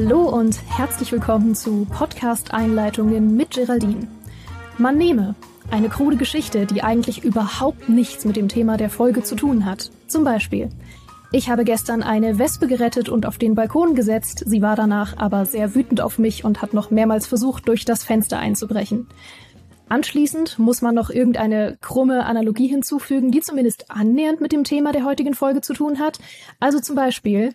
Hallo und herzlich willkommen zu Podcast-Einleitungen mit Geraldine. Man nehme eine krude Geschichte, die eigentlich überhaupt nichts mit dem Thema der Folge zu tun hat. Zum Beispiel. Ich habe gestern eine Wespe gerettet und auf den Balkon gesetzt, sie war danach aber sehr wütend auf mich und hat noch mehrmals versucht, durch das Fenster einzubrechen. Anschließend muss man noch irgendeine krumme Analogie hinzufügen, die zumindest annähernd mit dem Thema der heutigen Folge zu tun hat. Also zum Beispiel,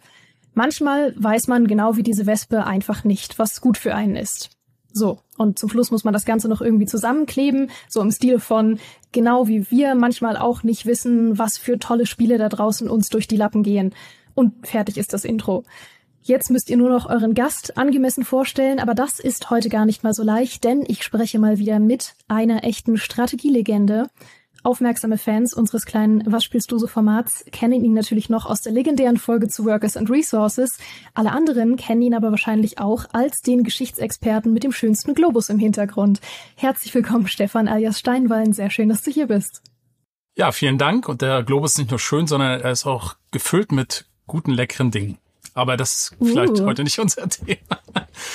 manchmal weiß man genau wie diese Wespe einfach nicht, was gut für einen ist. So, und zum Schluss muss man das Ganze noch irgendwie zusammenkleben, so im Stil von, genau wie wir manchmal auch nicht wissen, was für tolle Spiele da draußen uns durch die Lappen gehen. Und fertig ist das Intro. Jetzt müsst ihr nur noch euren Gast angemessen vorstellen, aber das ist heute gar nicht mal so leicht, denn ich spreche mal wieder mit einer echten Strategielegende. Aufmerksame Fans unseres kleinen Was spielst du so Formats kennen ihn natürlich noch aus der legendären Folge zu Workers and Resources. Alle anderen kennen ihn aber wahrscheinlich auch als den Geschichtsexperten mit dem schönsten Globus im Hintergrund. Herzlich willkommen, Stefan alias Steinwallen. Sehr schön, dass du hier bist. Ja, vielen Dank. Und der Globus ist nicht nur schön, sondern er ist auch gefüllt mit guten, leckeren Dingen. Aber das ist vielleicht uh. heute nicht unser Thema.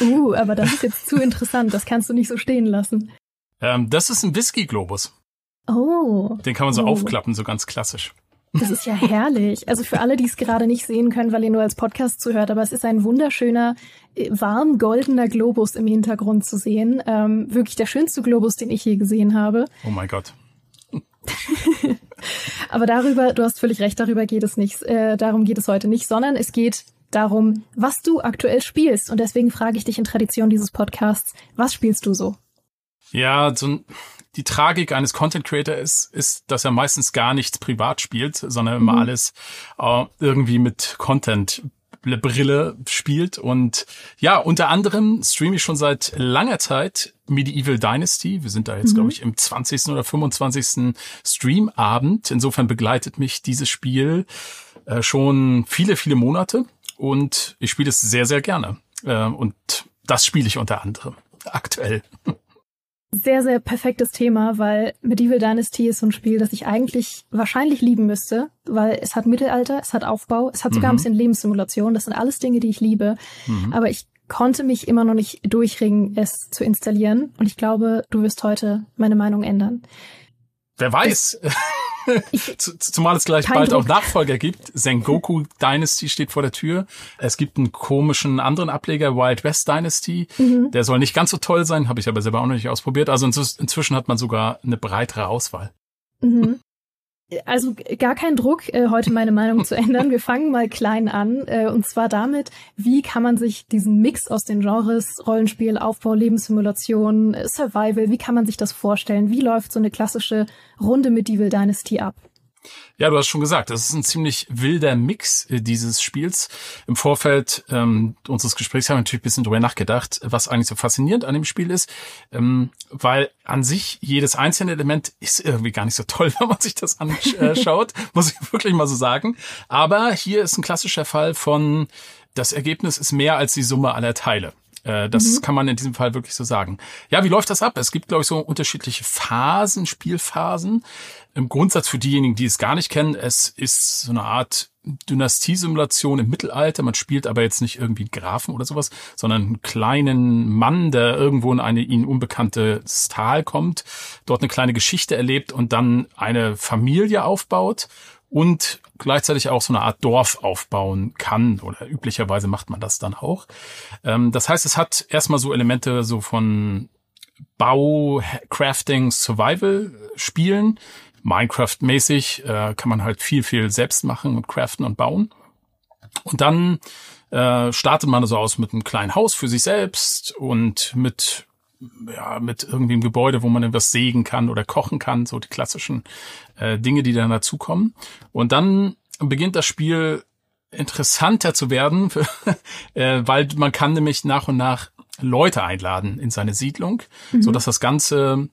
Uh, aber das ist jetzt zu interessant. Das kannst du nicht so stehen lassen. Ähm, das ist ein Whisky-Globus. Oh. Den kann man so oh. aufklappen, so ganz klassisch. Das ist ja herrlich. Also für alle, die es gerade nicht sehen können, weil ihr nur als Podcast zuhört, aber es ist ein wunderschöner, äh, warm goldener Globus im Hintergrund zu sehen. Ähm, wirklich der schönste Globus, den ich je gesehen habe. Oh mein Gott. aber darüber, du hast völlig recht, darüber geht es nicht. Äh, darum geht es heute nicht, sondern es geht darum, was du aktuell spielst. Und deswegen frage ich dich in Tradition dieses Podcasts, was spielst du so? Ja, so ein die Tragik eines Content Creator ist, ist, dass er meistens gar nichts privat spielt, sondern immer mhm. alles äh, irgendwie mit Content Brille spielt und ja, unter anderem streame ich schon seit langer Zeit Medieval Dynasty. Wir sind da jetzt, mhm. glaube ich, im 20. oder 25. Streamabend. Insofern begleitet mich dieses Spiel äh, schon viele, viele Monate und ich spiele es sehr, sehr gerne. Äh, und das spiele ich unter anderem aktuell. Sehr, sehr perfektes Thema, weil Medieval Dynasty ist so ein Spiel, das ich eigentlich wahrscheinlich lieben müsste, weil es hat Mittelalter, es hat Aufbau, es hat sogar mhm. ein bisschen Lebenssimulation. Das sind alles Dinge, die ich liebe. Mhm. Aber ich konnte mich immer noch nicht durchringen, es zu installieren. Und ich glaube, du wirst heute meine Meinung ändern. Wer weiß. Zumal es gleich bald Druck. auch Nachfolger gibt. Sengoku Dynasty steht vor der Tür. Es gibt einen komischen anderen Ableger, Wild West Dynasty. Mhm. Der soll nicht ganz so toll sein, habe ich aber selber auch noch nicht ausprobiert. Also inzwischen hat man sogar eine breitere Auswahl. Mhm. Also gar kein Druck, äh, heute meine Meinung zu ändern. Wir fangen mal klein an. Äh, und zwar damit, wie kann man sich diesen Mix aus den Genres, Rollenspiel, Aufbau, Lebenssimulation, äh, Survival, wie kann man sich das vorstellen? Wie läuft so eine klassische Runde Medieval Dynasty ab? Ja, du hast schon gesagt, das ist ein ziemlich wilder Mix äh, dieses Spiels. Im Vorfeld ähm, unseres Gesprächs haben wir natürlich ein bisschen drüber nachgedacht, was eigentlich so faszinierend an dem Spiel ist, ähm, weil an sich jedes einzelne Element ist irgendwie gar nicht so toll, wenn man sich das anschaut, muss ich wirklich mal so sagen. Aber hier ist ein klassischer Fall von das Ergebnis ist mehr als die Summe aller Teile. Äh, das mhm. kann man in diesem Fall wirklich so sagen. Ja, wie läuft das ab? Es gibt, glaube ich, so unterschiedliche Phasen, Spielphasen. Im Grundsatz für diejenigen, die es gar nicht kennen, es ist so eine Art Dynastiesimulation im Mittelalter. Man spielt aber jetzt nicht irgendwie einen Grafen oder sowas, sondern einen kleinen Mann, der irgendwo in eine ihnen unbekanntes Tal kommt, dort eine kleine Geschichte erlebt und dann eine Familie aufbaut und gleichzeitig auch so eine Art Dorf aufbauen kann oder üblicherweise macht man das dann auch. Ähm, das heißt, es hat erstmal so Elemente so von Bau, Crafting, Survival Spielen. Minecraft-mäßig äh, kann man halt viel, viel selbst machen und craften und bauen. Und dann äh, startet man so also aus mit einem kleinen Haus für sich selbst und mit ja, mit irgendwie einem Gebäude, wo man etwas sägen kann oder kochen kann, so die klassischen äh, Dinge, die dann dazukommen. Und dann beginnt das Spiel interessanter zu werden, äh, weil man kann nämlich nach und nach Leute einladen in seine Siedlung, mhm. so dass das Ganze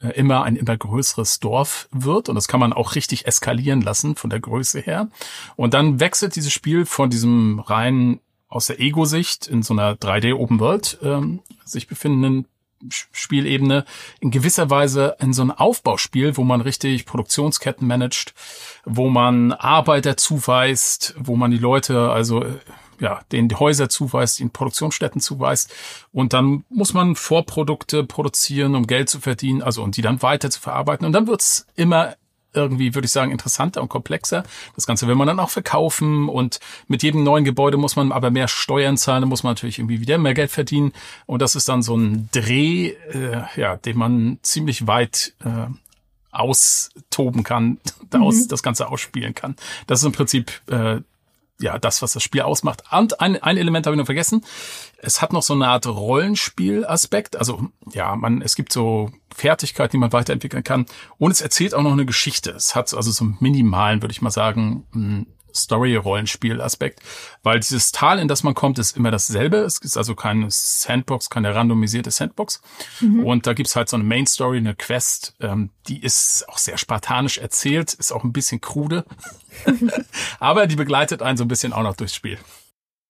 äh, immer ein immer größeres Dorf wird und das kann man auch richtig eskalieren lassen von der Größe her. Und dann wechselt dieses Spiel von diesem rein aus der Ego-Sicht in so einer 3D Open World ähm, sich befindenden Spielebene in gewisser Weise in so ein Aufbauspiel, wo man richtig Produktionsketten managt, wo man Arbeiter zuweist, wo man die Leute also ja, den Häuser zuweist, den Produktionsstätten zuweist. Und dann muss man Vorprodukte produzieren, um Geld zu verdienen, also und die dann weiter zu verarbeiten. Und dann wird's immer irgendwie, würde ich sagen, interessanter und komplexer. Das Ganze will man dann auch verkaufen und mit jedem neuen Gebäude muss man aber mehr Steuern zahlen, da muss man natürlich irgendwie wieder mehr Geld verdienen. Und das ist dann so ein Dreh, äh, ja, den man ziemlich weit äh, austoben kann, mhm. das Ganze ausspielen kann. Das ist im Prinzip äh, ja das, was das Spiel ausmacht. Und ein, ein Element habe ich noch vergessen. Es hat noch so eine Art Rollenspiel-Aspekt. Also ja, man, es gibt so Fertigkeiten, die man weiterentwickeln kann. Und es erzählt auch noch eine Geschichte. Es hat also so minimalen, würde ich mal sagen, Story-Rollenspiel-Aspekt, weil dieses Tal, in das man kommt, ist immer dasselbe. Es ist also keine Sandbox, keine randomisierte Sandbox. Mhm. Und da gibt's halt so eine Main-Story, eine Quest, ähm, die ist auch sehr spartanisch erzählt, ist auch ein bisschen krude, aber die begleitet einen so ein bisschen auch noch durchs Spiel.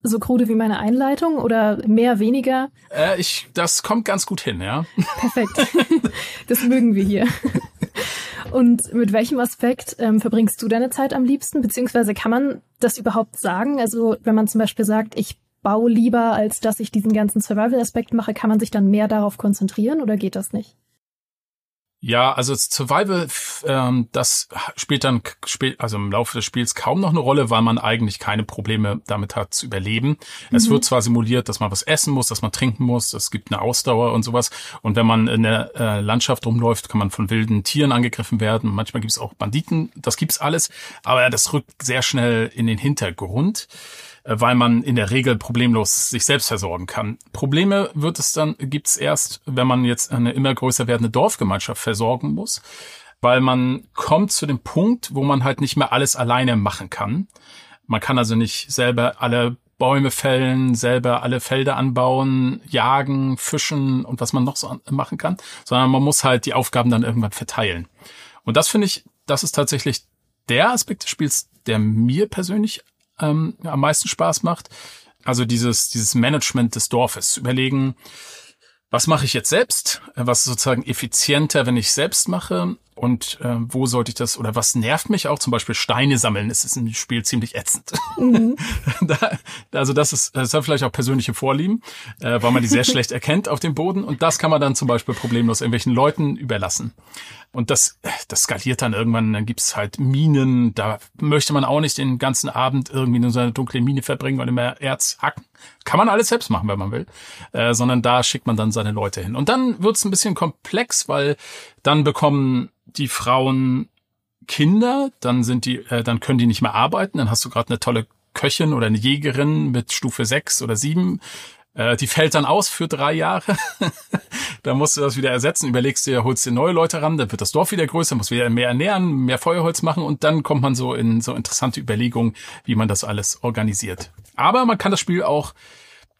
So krude wie meine Einleitung oder mehr, weniger? Äh, ich, das kommt ganz gut hin, ja. Perfekt. Das mögen wir hier. Und mit welchem Aspekt ähm, verbringst du deine Zeit am liebsten? Beziehungsweise kann man das überhaupt sagen? Also wenn man zum Beispiel sagt, ich baue lieber, als dass ich diesen ganzen Survival-Aspekt mache, kann man sich dann mehr darauf konzentrieren oder geht das nicht? Ja, also Survival, ähm, das spielt dann, spielt, also im Laufe des Spiels kaum noch eine Rolle, weil man eigentlich keine Probleme damit hat zu überleben. Mhm. Es wird zwar simuliert, dass man was essen muss, dass man trinken muss, es gibt eine Ausdauer und sowas. Und wenn man in der äh, Landschaft rumläuft, kann man von wilden Tieren angegriffen werden. Manchmal gibt es auch Banditen, das gibt's alles. Aber das rückt sehr schnell in den Hintergrund. Äh, weil man in der Regel problemlos sich selbst versorgen kann. Probleme wird es dann, gibt's erst, wenn man jetzt eine immer größer werdende Dorfgemeinschaft versorgen muss, weil man kommt zu dem Punkt, wo man halt nicht mehr alles alleine machen kann. Man kann also nicht selber alle Bäume fällen, selber alle Felder anbauen, jagen, fischen und was man noch so machen kann, sondern man muss halt die Aufgaben dann irgendwann verteilen. Und das finde ich, das ist tatsächlich der Aspekt des Spiels, der mir persönlich ähm, am meisten Spaß macht. Also dieses, dieses Management des Dorfes. Überlegen, was mache ich jetzt selbst? Was ist sozusagen effizienter, wenn ich selbst mache? Und äh, wo sollte ich das, oder was nervt mich auch? Zum Beispiel Steine sammeln. Es ist im Spiel ziemlich ätzend. Mhm. da, also das ist, das hat vielleicht auch persönliche Vorlieben, äh, weil man die sehr schlecht erkennt auf dem Boden. Und das kann man dann zum Beispiel problemlos irgendwelchen Leuten überlassen. Und das, das skaliert dann irgendwann, dann gibt's halt Minen, da möchte man auch nicht den ganzen Abend irgendwie in so einer dunklen Mine verbringen und immer Erz hacken. Kann man alles selbst machen, wenn man will. Äh, sondern da schickt man dann seine Leute hin. Und dann wird's ein bisschen komplex, weil dann bekommen die Frauen Kinder, dann sind die, äh, dann können die nicht mehr arbeiten, dann hast du gerade eine tolle Köchin oder eine Jägerin mit Stufe 6 oder 7 äh, die fällt dann aus für drei Jahre. dann musst du das wieder ersetzen, überlegst dir, holst dir neue Leute ran, dann wird das Dorf wieder größer, muss wieder mehr ernähren, mehr Feuerholz machen und dann kommt man so in so interessante Überlegungen, wie man das alles organisiert. Aber man kann das Spiel auch,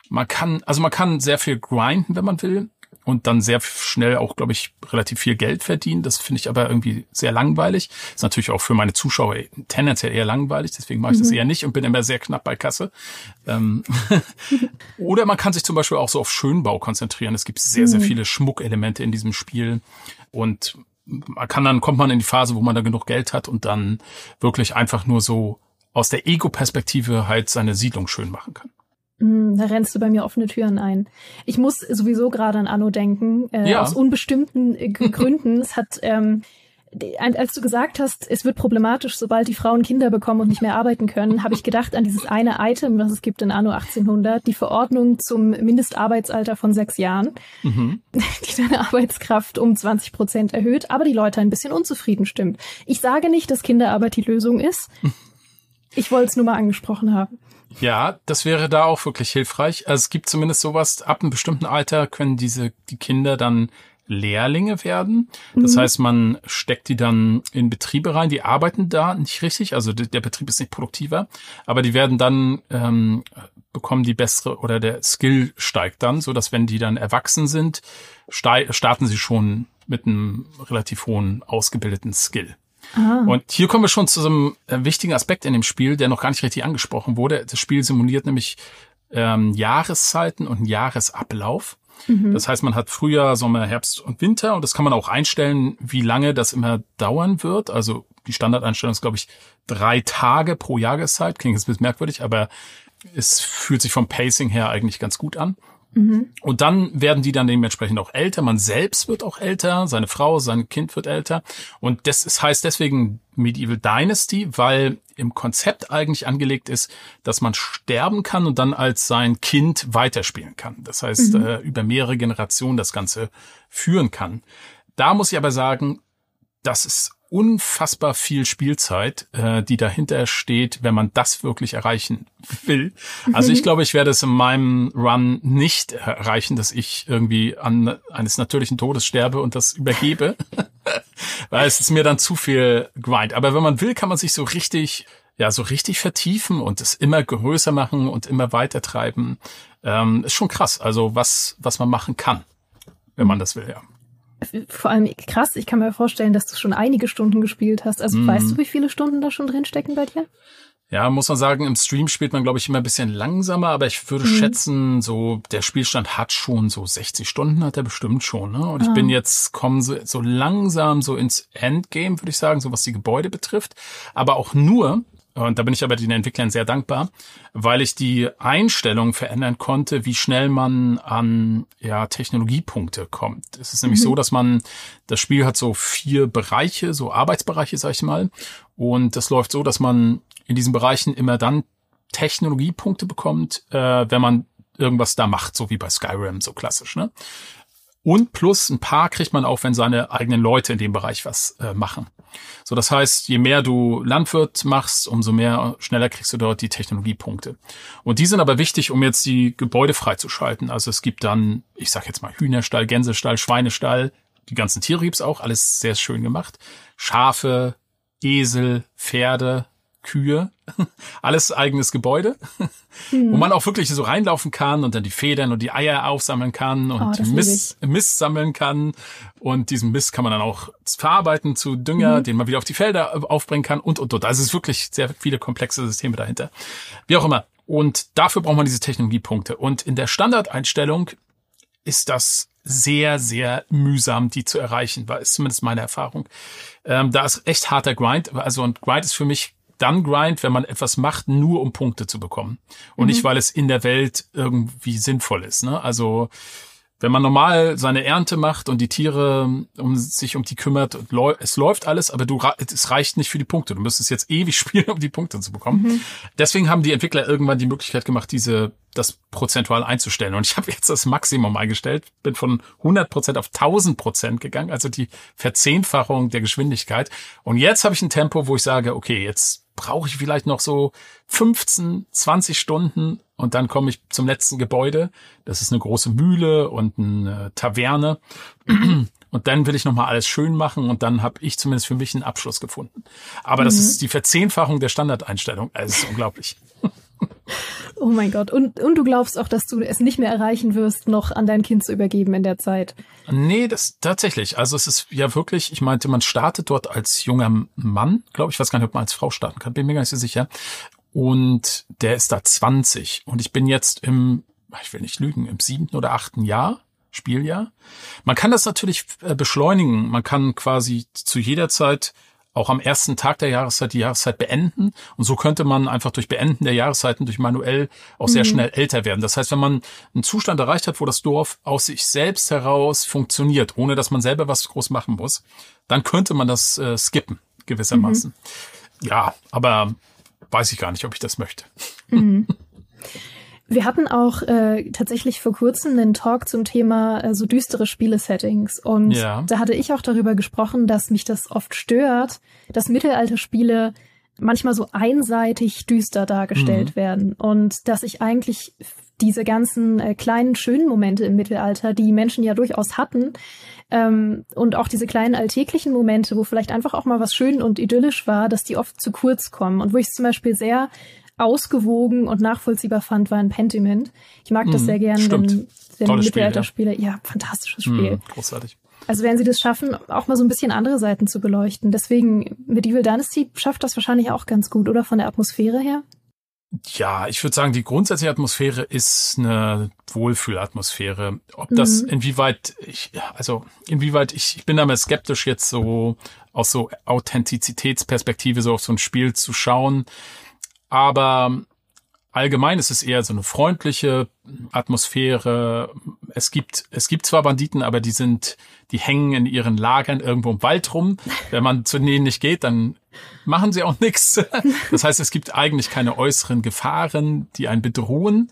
man kann, also man kann sehr viel grinden, wenn man will und dann sehr schnell auch, glaube ich, relativ viel Geld verdienen. Das finde ich aber irgendwie sehr langweilig. Ist natürlich auch für meine Zuschauer tendenziell eher langweilig, deswegen mache ich mhm. das eher nicht und bin immer sehr knapp bei Kasse. Ähm Oder man kann sich zum Beispiel auch so auf Schönbau konzentrieren. Es gibt sehr, sehr mhm. viele Schmuckelemente in diesem Spiel und man kann dann, kommt man in die Phase, wo man da genug Geld hat und dann wirklich einfach nur so aus der Ego-Perspektive halt seine Siedlung schön machen kann. Hm, da rennst du bei mir offene Türen ein. Ich muss sowieso gerade an Anno denken, äh, ja. aus unbestimmten äh, Gründen. es hat, ähm, als du gesagt hast, es wird problematisch, sobald die Frauen Kinder bekommen und nicht mehr arbeiten können, habe ich gedacht an dieses eine Item, was es gibt in Anno 1800, die Verordnung zum Mindestarbeitsalter von sechs Jahren, mhm. die deine Arbeitskraft um 20 Prozent erhöht, aber die Leute ein bisschen unzufrieden stimmt. Ich sage nicht, dass Kinderarbeit die Lösung ist. Ich wollte es nur mal angesprochen haben. Ja, das wäre da auch wirklich hilfreich. Also es gibt zumindest sowas, ab einem bestimmten Alter können diese, die Kinder dann Lehrlinge werden. Das mhm. heißt, man steckt die dann in Betriebe rein, die arbeiten da nicht richtig, also der Betrieb ist nicht produktiver, aber die werden dann, ähm, bekommen die bessere oder der Skill steigt dann, so dass wenn die dann erwachsen sind, starten sie schon mit einem relativ hohen ausgebildeten Skill. Ah. Und hier kommen wir schon zu so einem äh, wichtigen Aspekt in dem Spiel, der noch gar nicht richtig angesprochen wurde. Das Spiel simuliert nämlich ähm, Jahreszeiten und einen Jahresablauf. Mhm. Das heißt, man hat Frühjahr, Sommer, Herbst und Winter und das kann man auch einstellen, wie lange das immer dauern wird. Also die Standardeinstellung ist, glaube ich, drei Tage pro Jahreszeit. Klingt jetzt ein bisschen merkwürdig, aber es fühlt sich vom Pacing her eigentlich ganz gut an. Mhm. Und dann werden die dann dementsprechend auch älter. Man selbst wird auch älter, seine Frau, sein Kind wird älter. Und das ist, heißt deswegen Medieval Dynasty, weil im Konzept eigentlich angelegt ist, dass man sterben kann und dann als sein Kind weiterspielen kann. Das heißt, mhm. äh, über mehrere Generationen das Ganze führen kann. Da muss ich aber sagen, das ist unfassbar viel Spielzeit, äh, die dahinter steht, wenn man das wirklich erreichen will. Also ich glaube, ich werde es in meinem Run nicht erreichen, dass ich irgendwie an eines natürlichen Todes sterbe und das übergebe, weil es ist mir dann zu viel Grind. Aber wenn man will, kann man sich so richtig ja, so richtig vertiefen und es immer größer machen und immer weiter treiben, ähm, ist schon krass. Also was, was man machen kann, wenn man das will, ja vor allem krass, ich kann mir vorstellen, dass du schon einige Stunden gespielt hast. Also mhm. weißt du, wie viele Stunden da schon drin stecken bei dir? Ja, muss man sagen, im Stream spielt man, glaube ich, immer ein bisschen langsamer, aber ich würde mhm. schätzen, so der Spielstand hat schon so 60 Stunden, hat er bestimmt schon. Ne? Und ah. ich bin jetzt, kommen so, so langsam so ins Endgame, würde ich sagen, so was die Gebäude betrifft. Aber auch nur, und da bin ich aber den Entwicklern sehr dankbar, weil ich die Einstellung verändern konnte, wie schnell man an ja, Technologiepunkte kommt. Es ist nämlich mhm. so, dass man, das Spiel hat so vier Bereiche, so Arbeitsbereiche, sag ich mal. Und das läuft so, dass man in diesen Bereichen immer dann Technologiepunkte bekommt, äh, wenn man irgendwas da macht, so wie bei Skyrim, so klassisch. Ne? Und plus ein paar kriegt man auch, wenn seine eigenen Leute in dem Bereich was äh, machen. So, das heißt, je mehr du Landwirt machst, umso mehr schneller kriegst du dort die Technologiepunkte. Und die sind aber wichtig, um jetzt die Gebäude freizuschalten. Also es gibt dann, ich sag jetzt mal Hühnerstall, Gänsestall, Schweinestall, die ganzen Tiere gibt's auch, alles sehr schön gemacht. Schafe, Esel, Pferde, Kühe, alles eigenes Gebäude, mhm. wo man auch wirklich so reinlaufen kann und dann die Federn und die Eier aufsammeln kann und oh, Mist, Mist sammeln kann. Und diesen Mist kann man dann auch verarbeiten zu Dünger, mhm. den man wieder auf die Felder aufbringen kann und, und, und. Also es ist wirklich sehr viele komplexe Systeme dahinter. Wie auch immer. Und dafür braucht man diese Technologiepunkte. Und in der Standardeinstellung ist das sehr, sehr mühsam, die zu erreichen, war ist zumindest meine Erfahrung. Ähm, da ist echt harter Grind. Also und Grind ist für mich dann Grind, wenn man etwas macht, nur um Punkte zu bekommen. Und mhm. nicht, weil es in der Welt irgendwie sinnvoll ist. Ne? Also wenn man normal seine Ernte macht und die Tiere um sich um die kümmert, es läuft alles, aber du es reicht nicht für die Punkte. Du müsstest jetzt ewig spielen, um die Punkte zu bekommen. Mhm. Deswegen haben die Entwickler irgendwann die Möglichkeit gemacht, diese das prozentual einzustellen. Und ich habe jetzt das Maximum eingestellt, bin von 100 Prozent auf 1000 Prozent gegangen, also die Verzehnfachung der Geschwindigkeit. Und jetzt habe ich ein Tempo, wo ich sage, okay, jetzt brauche ich vielleicht noch so 15, 20 Stunden und dann komme ich zum letzten Gebäude. Das ist eine große Mühle und eine Taverne. Und dann will ich nochmal alles schön machen und dann habe ich zumindest für mich einen Abschluss gefunden. Aber mhm. das ist die Verzehnfachung der Standardeinstellung. Also, es ist unglaublich. Oh mein Gott. Und, und du glaubst auch, dass du es nicht mehr erreichen wirst, noch an dein Kind zu übergeben in der Zeit? Nee, das tatsächlich. Also es ist ja wirklich, ich meinte, man startet dort als junger Mann, glaube ich, weiß gar nicht, ob man als Frau starten kann, bin mir gar nicht so sicher. Und der ist da 20. Und ich bin jetzt im, ich will nicht lügen, im siebten oder achten Jahr. Spieljahr. Man kann das natürlich äh, beschleunigen. Man kann quasi zu jeder Zeit auch am ersten Tag der Jahreszeit die Jahreszeit beenden. Und so könnte man einfach durch Beenden der Jahreszeiten, durch manuell auch sehr mhm. schnell älter werden. Das heißt, wenn man einen Zustand erreicht hat, wo das Dorf aus sich selbst heraus funktioniert, ohne dass man selber was groß machen muss, dann könnte man das äh, skippen, gewissermaßen. Mhm. Ja, aber weiß ich gar nicht, ob ich das möchte. Mhm. Wir hatten auch äh, tatsächlich vor kurzem einen Talk zum Thema äh, so düstere Spiele-Settings. Und ja. da hatte ich auch darüber gesprochen, dass mich das oft stört, dass Mittelalterspiele manchmal so einseitig düster dargestellt mhm. werden. Und dass ich eigentlich diese ganzen äh, kleinen schönen Momente im Mittelalter, die Menschen ja durchaus hatten, ähm, und auch diese kleinen alltäglichen Momente, wo vielleicht einfach auch mal was schön und idyllisch war, dass die oft zu kurz kommen. Und wo ich zum Beispiel sehr ausgewogen und nachvollziehbar fand, war ein Pentiment. Ich mag das mhm, sehr gern, wenn, wenn Mittelalterspiele, ja. ja, fantastisches mhm, Spiel. Mhm, großartig. Also werden sie das schaffen, auch mal so ein bisschen andere Seiten zu beleuchten. Deswegen, Medieval Dynasty schafft das wahrscheinlich auch ganz gut, oder? Von der Atmosphäre her? Ja, ich würde sagen, die grundsätzliche Atmosphäre ist eine Wohlfühlatmosphäre. Ob das, mhm. inwieweit ich, also inwieweit ich, ich bin da mal skeptisch jetzt so aus so Authentizitätsperspektive so auf so ein Spiel zu schauen. Aber allgemein ist es eher so eine freundliche Atmosphäre. Es gibt, es gibt zwar Banditen, aber die sind, die hängen in ihren Lagern irgendwo im Wald rum. Wenn man zu denen nicht geht, dann machen sie auch nichts. Das heißt, es gibt eigentlich keine äußeren Gefahren, die einen bedrohen.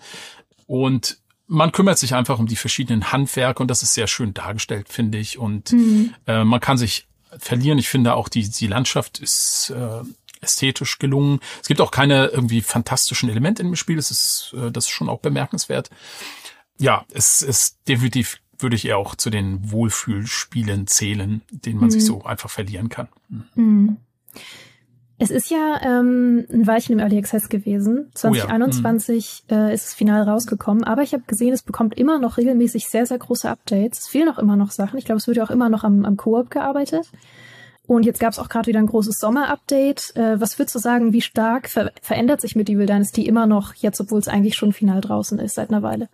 Und man kümmert sich einfach um die verschiedenen Handwerke und das ist sehr schön dargestellt, finde ich. Und mhm. äh, man kann sich verlieren. Ich finde auch die, die Landschaft ist äh, ästhetisch gelungen. Es gibt auch keine irgendwie fantastischen Elemente im Spiel. Das ist, äh, das ist schon auch bemerkenswert. Ja, es ist definitiv würde ich eher auch zu den Wohlfühlspielen zählen, denen man mhm. sich so einfach verlieren kann. Mhm. Es ist ja ähm, ein Weilchen im Early Access gewesen. 2021 oh ja. mhm. äh, ist es final rausgekommen, aber ich habe gesehen, es bekommt immer noch regelmäßig sehr, sehr große Updates. Es fehlen auch immer noch Sachen. Ich glaube, es wird ja auch immer noch am, am Koop gearbeitet. Und jetzt gab es auch gerade wieder ein großes Sommer-Update. Äh, was würdest du sagen, wie stark ver verändert sich Medieval Dynasty immer noch, jetzt obwohl es eigentlich schon final draußen ist seit einer Weile?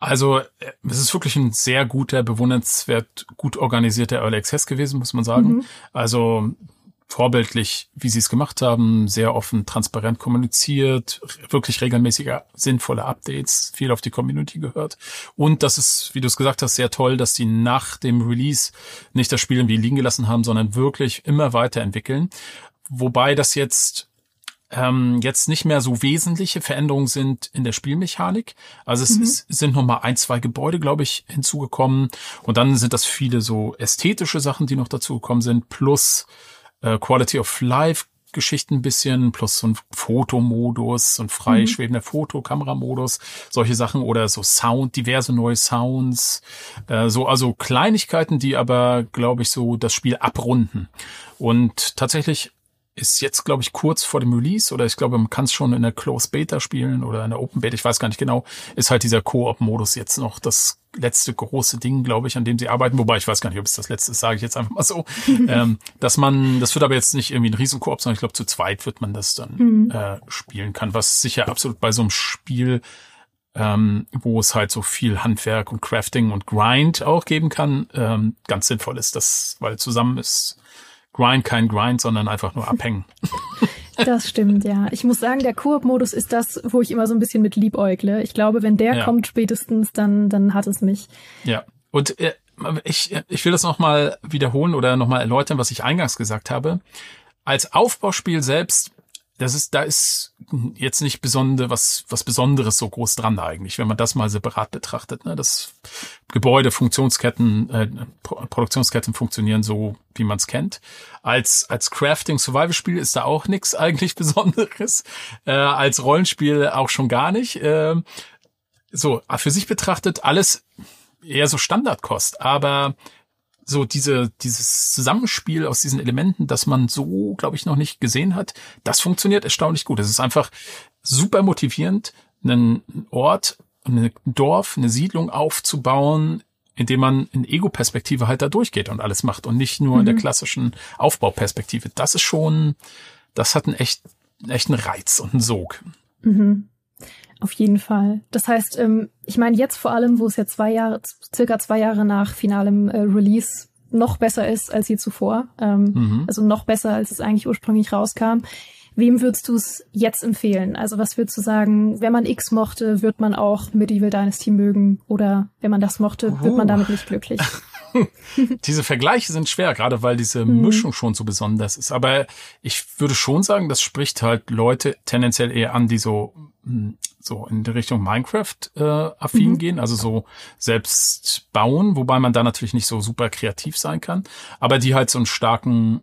Also äh, es ist wirklich ein sehr guter, bewundernswert gut organisierter Early Access gewesen, muss man sagen. Mhm. Also vorbildlich, wie sie es gemacht haben, sehr offen, transparent kommuniziert, wirklich regelmäßiger, sinnvolle Updates, viel auf die Community gehört. Und das ist, wie du es gesagt hast, sehr toll, dass sie nach dem Release nicht das Spiel irgendwie liegen gelassen haben, sondern wirklich immer weiterentwickeln. Wobei das jetzt ähm, jetzt nicht mehr so wesentliche Veränderungen sind in der Spielmechanik. Also es, mhm. es sind noch mal ein, zwei Gebäude, glaube ich, hinzugekommen. Und dann sind das viele so ästhetische Sachen, die noch dazugekommen sind, plus äh, Quality of Life Geschichten ein bisschen, plus so ein Fotomodus, so ein frei mhm. Fotokameramodus, solche Sachen oder so Sound, diverse neue Sounds, äh, so also Kleinigkeiten, die aber, glaube ich, so das Spiel abrunden. Und tatsächlich ist jetzt, glaube ich, kurz vor dem Release oder ich glaube, man kann es schon in der Close Beta spielen oder in der Open Beta, ich weiß gar nicht genau, ist halt dieser Koop-Modus jetzt noch das letzte große Ding, glaube ich, an dem sie arbeiten, wobei ich weiß gar nicht, ob es das letzte ist, sage ich jetzt einfach mal so, ähm, dass man, das wird aber jetzt nicht irgendwie ein Riesenkoop, sondern ich glaube, zu zweit wird man das dann mhm. äh, spielen kann, was sicher absolut bei so einem Spiel ähm, wo es halt so viel Handwerk und Crafting und Grind auch geben kann, ähm, ganz sinnvoll ist, das, weil zusammen ist Grind kein Grind, sondern einfach nur abhängen. Das stimmt, ja. Ich muss sagen, der Koop-Modus ist das, wo ich immer so ein bisschen mit liebäugle. Ich glaube, wenn der ja. kommt spätestens, dann, dann hat es mich. Ja. Und äh, ich, ich will das nochmal wiederholen oder nochmal erläutern, was ich eingangs gesagt habe. Als Aufbauspiel selbst das ist, da ist jetzt nicht besondere, was, was Besonderes so groß dran eigentlich, wenn man das mal separat betrachtet. Ne? Das Gebäude, Funktionsketten, äh, Produktionsketten funktionieren so, wie man es kennt. Als, als Crafting-Survival-Spiel ist da auch nichts eigentlich Besonderes. Äh, als Rollenspiel auch schon gar nicht. Äh, so, für sich betrachtet alles eher so Standardkost, aber so diese, dieses Zusammenspiel aus diesen Elementen, das man so, glaube ich, noch nicht gesehen hat, das funktioniert erstaunlich gut. Es ist einfach super motivierend, einen Ort, ein Dorf, eine Siedlung aufzubauen, indem man in Ego-Perspektive halt da durchgeht und alles macht und nicht nur mhm. in der mhm. klassischen Aufbauperspektive. Das ist schon, das hat einen echt, echt einen Reiz und einen Sog. Mhm. Auf jeden Fall. Das heißt, ähm, ich meine jetzt vor allem, wo es ja zwei Jahre, circa zwei Jahre nach finalem äh, Release noch besser ist als je zuvor, ähm, mhm. also noch besser, als es eigentlich ursprünglich rauskam. Wem würdest du es jetzt empfehlen? Also was würdest du sagen, wenn man X mochte, wird man auch Medieval Dynasty mögen? Oder wenn man das mochte, uh. wird man damit nicht glücklich? diese Vergleiche sind schwer, gerade weil diese mhm. Mischung schon so besonders ist. Aber ich würde schon sagen, das spricht halt Leute tendenziell eher an, die so hm, so in die Richtung Minecraft äh, affin mhm. gehen, also so selbst bauen, wobei man da natürlich nicht so super kreativ sein kann, aber die halt so einen starken,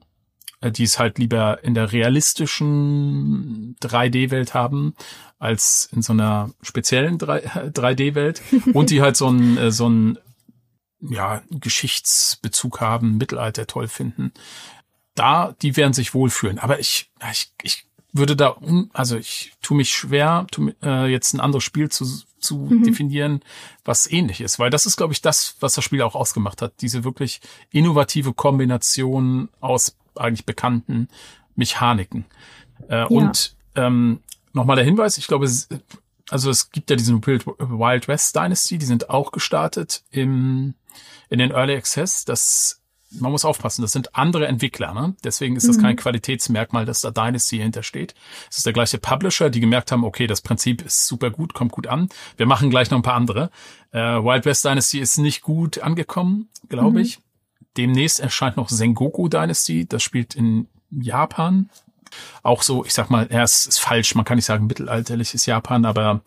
äh, die es halt lieber in der realistischen 3D-Welt haben, als in so einer speziellen 3D-Welt und die halt so ein, äh, so ein ja, Geschichtsbezug haben, Mittelalter toll finden. Da, die werden sich wohlfühlen. Aber ich, ich, ich würde da, also ich tue mich schwer, tu, äh, jetzt ein anderes Spiel zu, zu mhm. definieren, was ähnlich ist. Weil das ist, glaube ich, das, was das Spiel auch ausgemacht hat. Diese wirklich innovative Kombination aus eigentlich bekannten Mechaniken. Äh, ja. Und ähm, nochmal der Hinweis, ich glaube, also es gibt ja diesen Wild West Dynasty, die sind auch gestartet im, in den Early Access. Das man muss aufpassen, das sind andere Entwickler, ne? Deswegen ist das mhm. kein Qualitätsmerkmal, dass da Dynasty hintersteht. Es ist der gleiche Publisher, die gemerkt haben, okay, das Prinzip ist super gut, kommt gut an. Wir machen gleich noch ein paar andere. Äh, Wild West Dynasty ist nicht gut angekommen, glaube mhm. ich. Demnächst erscheint noch Sengoku Dynasty, das spielt in Japan. Auch so, ich sag mal, er ist, ist falsch, man kann nicht sagen mittelalterliches Japan, aber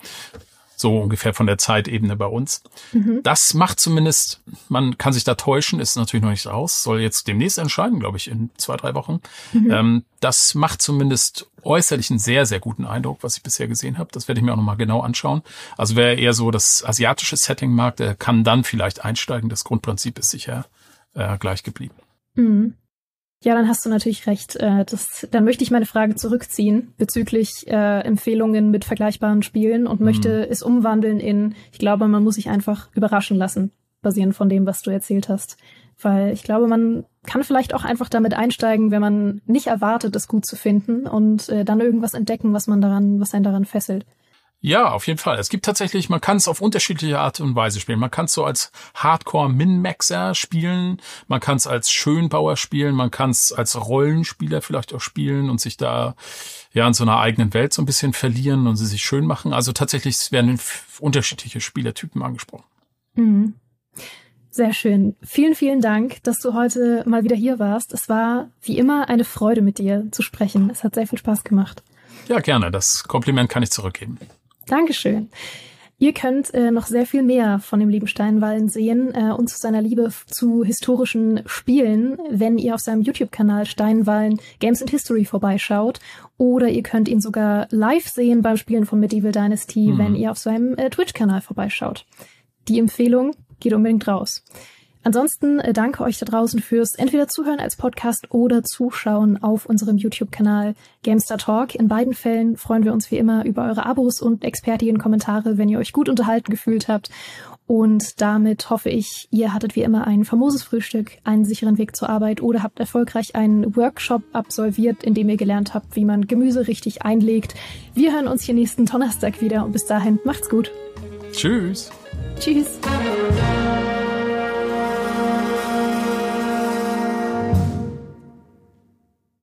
so ungefähr von der Zeitebene bei uns. Mhm. Das macht zumindest, man kann sich da täuschen, ist natürlich noch nicht raus, soll jetzt demnächst entscheiden, glaube ich, in zwei, drei Wochen. Mhm. Ähm, das macht zumindest äußerlich einen sehr, sehr guten Eindruck, was ich bisher gesehen habe. Das werde ich mir auch nochmal genau anschauen. Also wer eher so das asiatische Setting mag, der kann dann vielleicht einsteigen. Das Grundprinzip ist sicher äh, gleich geblieben. Mhm. Ja, dann hast du natürlich recht. Äh, das, dann möchte ich meine Frage zurückziehen bezüglich äh, Empfehlungen mit vergleichbaren Spielen und möchte mhm. es umwandeln in, ich glaube, man muss sich einfach überraschen lassen, basierend von dem, was du erzählt hast. Weil ich glaube, man kann vielleicht auch einfach damit einsteigen, wenn man nicht erwartet, es gut zu finden und äh, dann irgendwas entdecken, was man daran, was einen daran fesselt. Ja, auf jeden Fall. Es gibt tatsächlich, man kann es auf unterschiedliche Art und Weise spielen. Man kann es so als Hardcore-Min-Maxer spielen, man kann es als Schönbauer spielen, man kann es als Rollenspieler vielleicht auch spielen und sich da ja in so einer eigenen Welt so ein bisschen verlieren und sie sich schön machen. Also tatsächlich werden unterschiedliche Spielertypen angesprochen. Mhm. Sehr schön. Vielen, vielen Dank, dass du heute mal wieder hier warst. Es war wie immer eine Freude mit dir zu sprechen. Es hat sehr viel Spaß gemacht. Ja, gerne. Das Kompliment kann ich zurückgeben. Dankeschön. Ihr könnt äh, noch sehr viel mehr von dem lieben Steinwallen sehen äh, und zu seiner Liebe zu historischen Spielen, wenn ihr auf seinem YouTube-Kanal Steinwallen Games and History vorbeischaut. Oder ihr könnt ihn sogar live sehen beim Spielen von Medieval Dynasty, mhm. wenn ihr auf seinem äh, Twitch-Kanal vorbeischaut. Die Empfehlung geht unbedingt raus. Ansonsten äh, danke euch da draußen fürs entweder Zuhören als Podcast oder Zuschauen auf unserem YouTube-Kanal Gamestar Talk. In beiden Fällen freuen wir uns wie immer über eure Abos und expertigen Kommentare, wenn ihr euch gut unterhalten gefühlt habt. Und damit hoffe ich, ihr hattet wie immer ein famoses Frühstück, einen sicheren Weg zur Arbeit oder habt erfolgreich einen Workshop absolviert, in dem ihr gelernt habt, wie man Gemüse richtig einlegt. Wir hören uns hier nächsten Donnerstag wieder und bis dahin macht's gut. Tschüss. Tschüss.